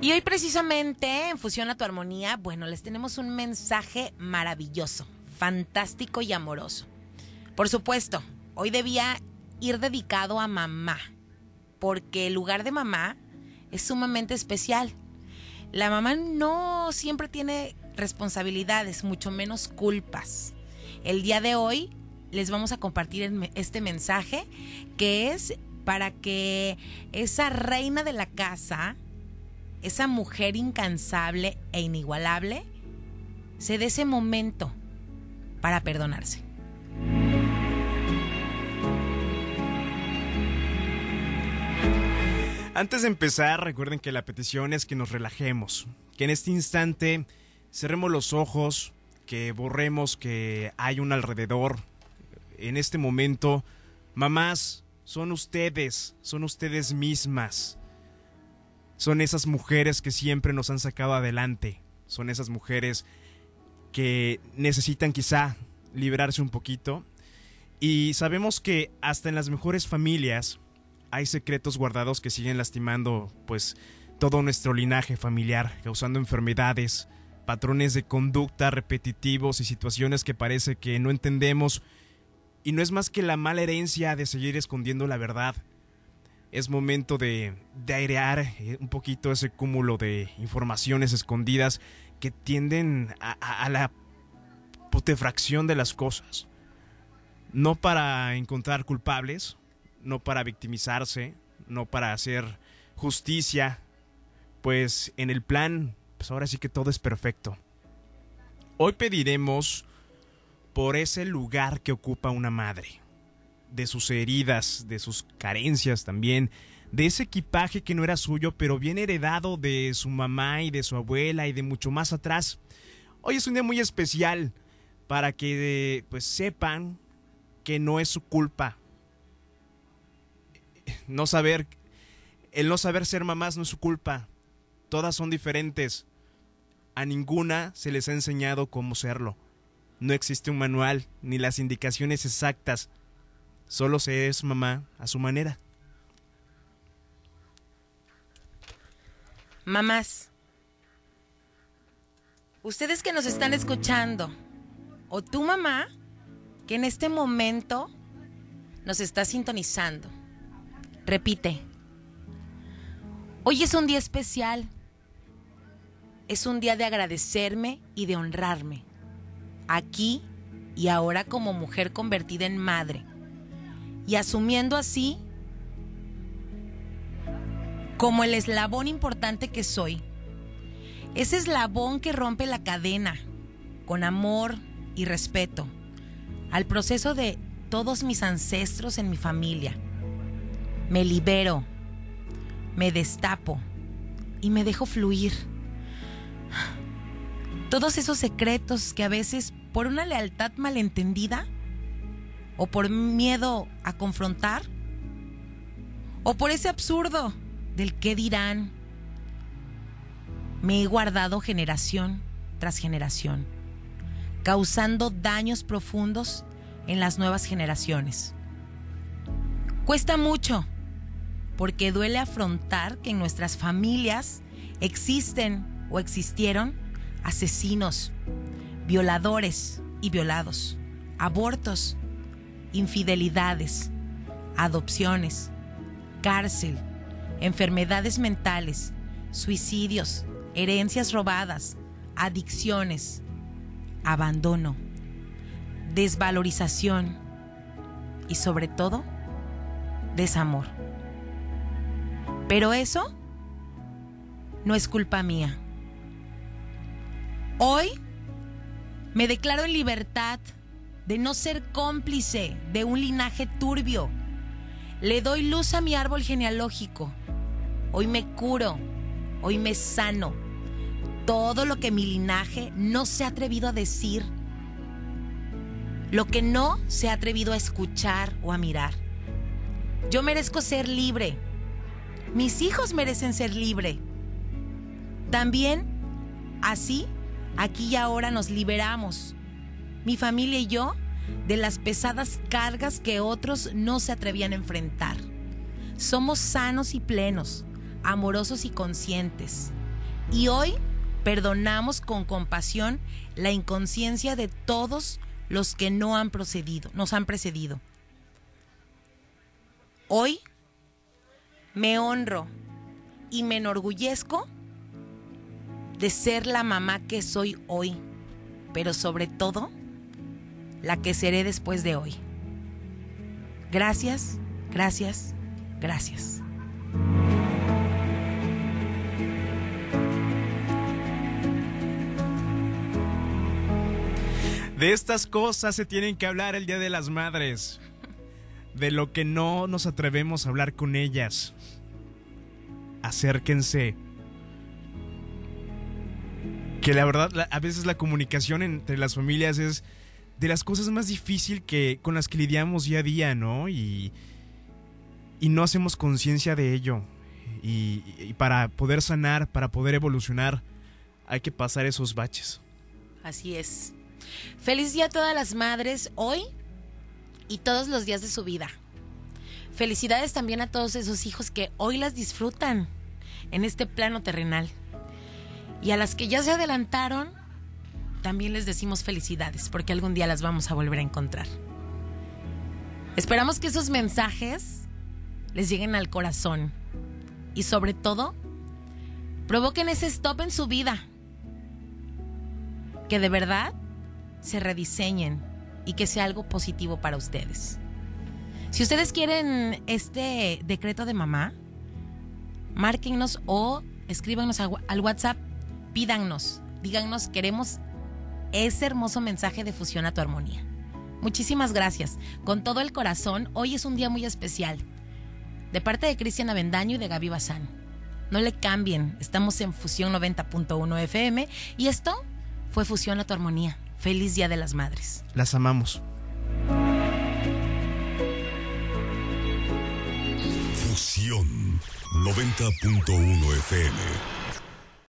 Y hoy precisamente en Fusión a tu Armonía, bueno, les tenemos un mensaje maravilloso, fantástico y amoroso. Por supuesto, hoy debía ir dedicado a mamá, porque el lugar de mamá es sumamente especial. La mamá no siempre tiene responsabilidades, mucho menos culpas. El día de hoy les vamos a compartir este mensaje que es para que esa reina de la casa, esa mujer incansable e inigualable, se dé ese momento para perdonarse. Antes de empezar, recuerden que la petición es que nos relajemos, que en este instante cerremos los ojos, que borremos que hay un alrededor. En este momento, mamás, son ustedes, son ustedes mismas. Son esas mujeres que siempre nos han sacado adelante. Son esas mujeres que necesitan quizá liberarse un poquito. Y sabemos que hasta en las mejores familias hay secretos guardados que siguen lastimando pues todo nuestro linaje familiar, causando enfermedades, patrones de conducta repetitivos y situaciones que parece que no entendemos y no es más que la mala herencia de seguir escondiendo la verdad es momento de, airear eh, un poquito ese cúmulo de informaciones escondidas que tienden a, a, la putefracción de las cosas. No para encontrar culpables, no para victimizarse, no para hacer justicia, pues en el plan, pues ahora sí que todo es perfecto. Hoy pediremos por ese lugar que ocupa una madre de sus heridas, de sus carencias también, de ese equipaje que no era suyo, pero bien heredado de su mamá y de su abuela y de mucho más atrás. Hoy es un día muy especial para que pues sepan que no es su culpa. No saber el no saber ser mamás no es su culpa. Todas son diferentes. A ninguna se les ha enseñado cómo serlo. No existe un manual ni las indicaciones exactas Solo se es mamá a su manera. Mamás, ustedes que nos están escuchando, o tu mamá, que en este momento nos está sintonizando, repite, hoy es un día especial, es un día de agradecerme y de honrarme, aquí y ahora como mujer convertida en madre y asumiendo así como el eslabón importante que soy. Ese eslabón que rompe la cadena con amor y respeto al proceso de todos mis ancestros en mi familia. Me libero, me destapo y me dejo fluir. Todos esos secretos que a veces por una lealtad malentendida o por miedo a confrontar, o por ese absurdo del qué dirán. Me he guardado generación tras generación, causando daños profundos en las nuevas generaciones. Cuesta mucho, porque duele afrontar que en nuestras familias existen o existieron asesinos, violadores y violados, abortos, infidelidades, adopciones, cárcel, enfermedades mentales, suicidios, herencias robadas, adicciones, abandono, desvalorización y sobre todo, desamor. Pero eso no es culpa mía. Hoy me declaro en libertad de no ser cómplice de un linaje turbio. Le doy luz a mi árbol genealógico. Hoy me curo, hoy me sano. Todo lo que mi linaje no se ha atrevido a decir, lo que no se ha atrevido a escuchar o a mirar. Yo merezco ser libre. Mis hijos merecen ser libre. También, así, aquí y ahora nos liberamos mi familia y yo, de las pesadas cargas que otros no se atrevían a enfrentar. Somos sanos y plenos, amorosos y conscientes. Y hoy perdonamos con compasión la inconsciencia de todos los que no han procedido, nos han precedido. Hoy me honro y me enorgullezco de ser la mamá que soy hoy, pero sobre todo la que seré después de hoy. Gracias, gracias, gracias. De estas cosas se tienen que hablar el Día de las Madres. De lo que no nos atrevemos a hablar con ellas. Acérquense. Que la verdad, a veces la comunicación entre las familias es de las cosas más difíciles que, con las que lidiamos día a día, ¿no? Y, y no hacemos conciencia de ello. Y, y para poder sanar, para poder evolucionar, hay que pasar esos baches. Así es. Feliz día a todas las madres hoy y todos los días de su vida. Felicidades también a todos esos hijos que hoy las disfrutan en este plano terrenal. Y a las que ya se adelantaron, también les decimos felicidades porque algún día las vamos a volver a encontrar. Esperamos que esos mensajes les lleguen al corazón y sobre todo provoquen ese stop en su vida. Que de verdad se rediseñen y que sea algo positivo para ustedes. Si ustedes quieren este decreto de mamá, márquennos o escríbanos al WhatsApp, pídanos, díganos, queremos ese hermoso mensaje de fusión a tu armonía. Muchísimas gracias. Con todo el corazón, hoy es un día muy especial. De parte de Cristian Avendaño y de Gaby Bazán. No le cambien, estamos en Fusión 90.1 FM y esto fue Fusión a tu armonía. Feliz Día de las Madres. Las amamos. Fusión 90.1 FM.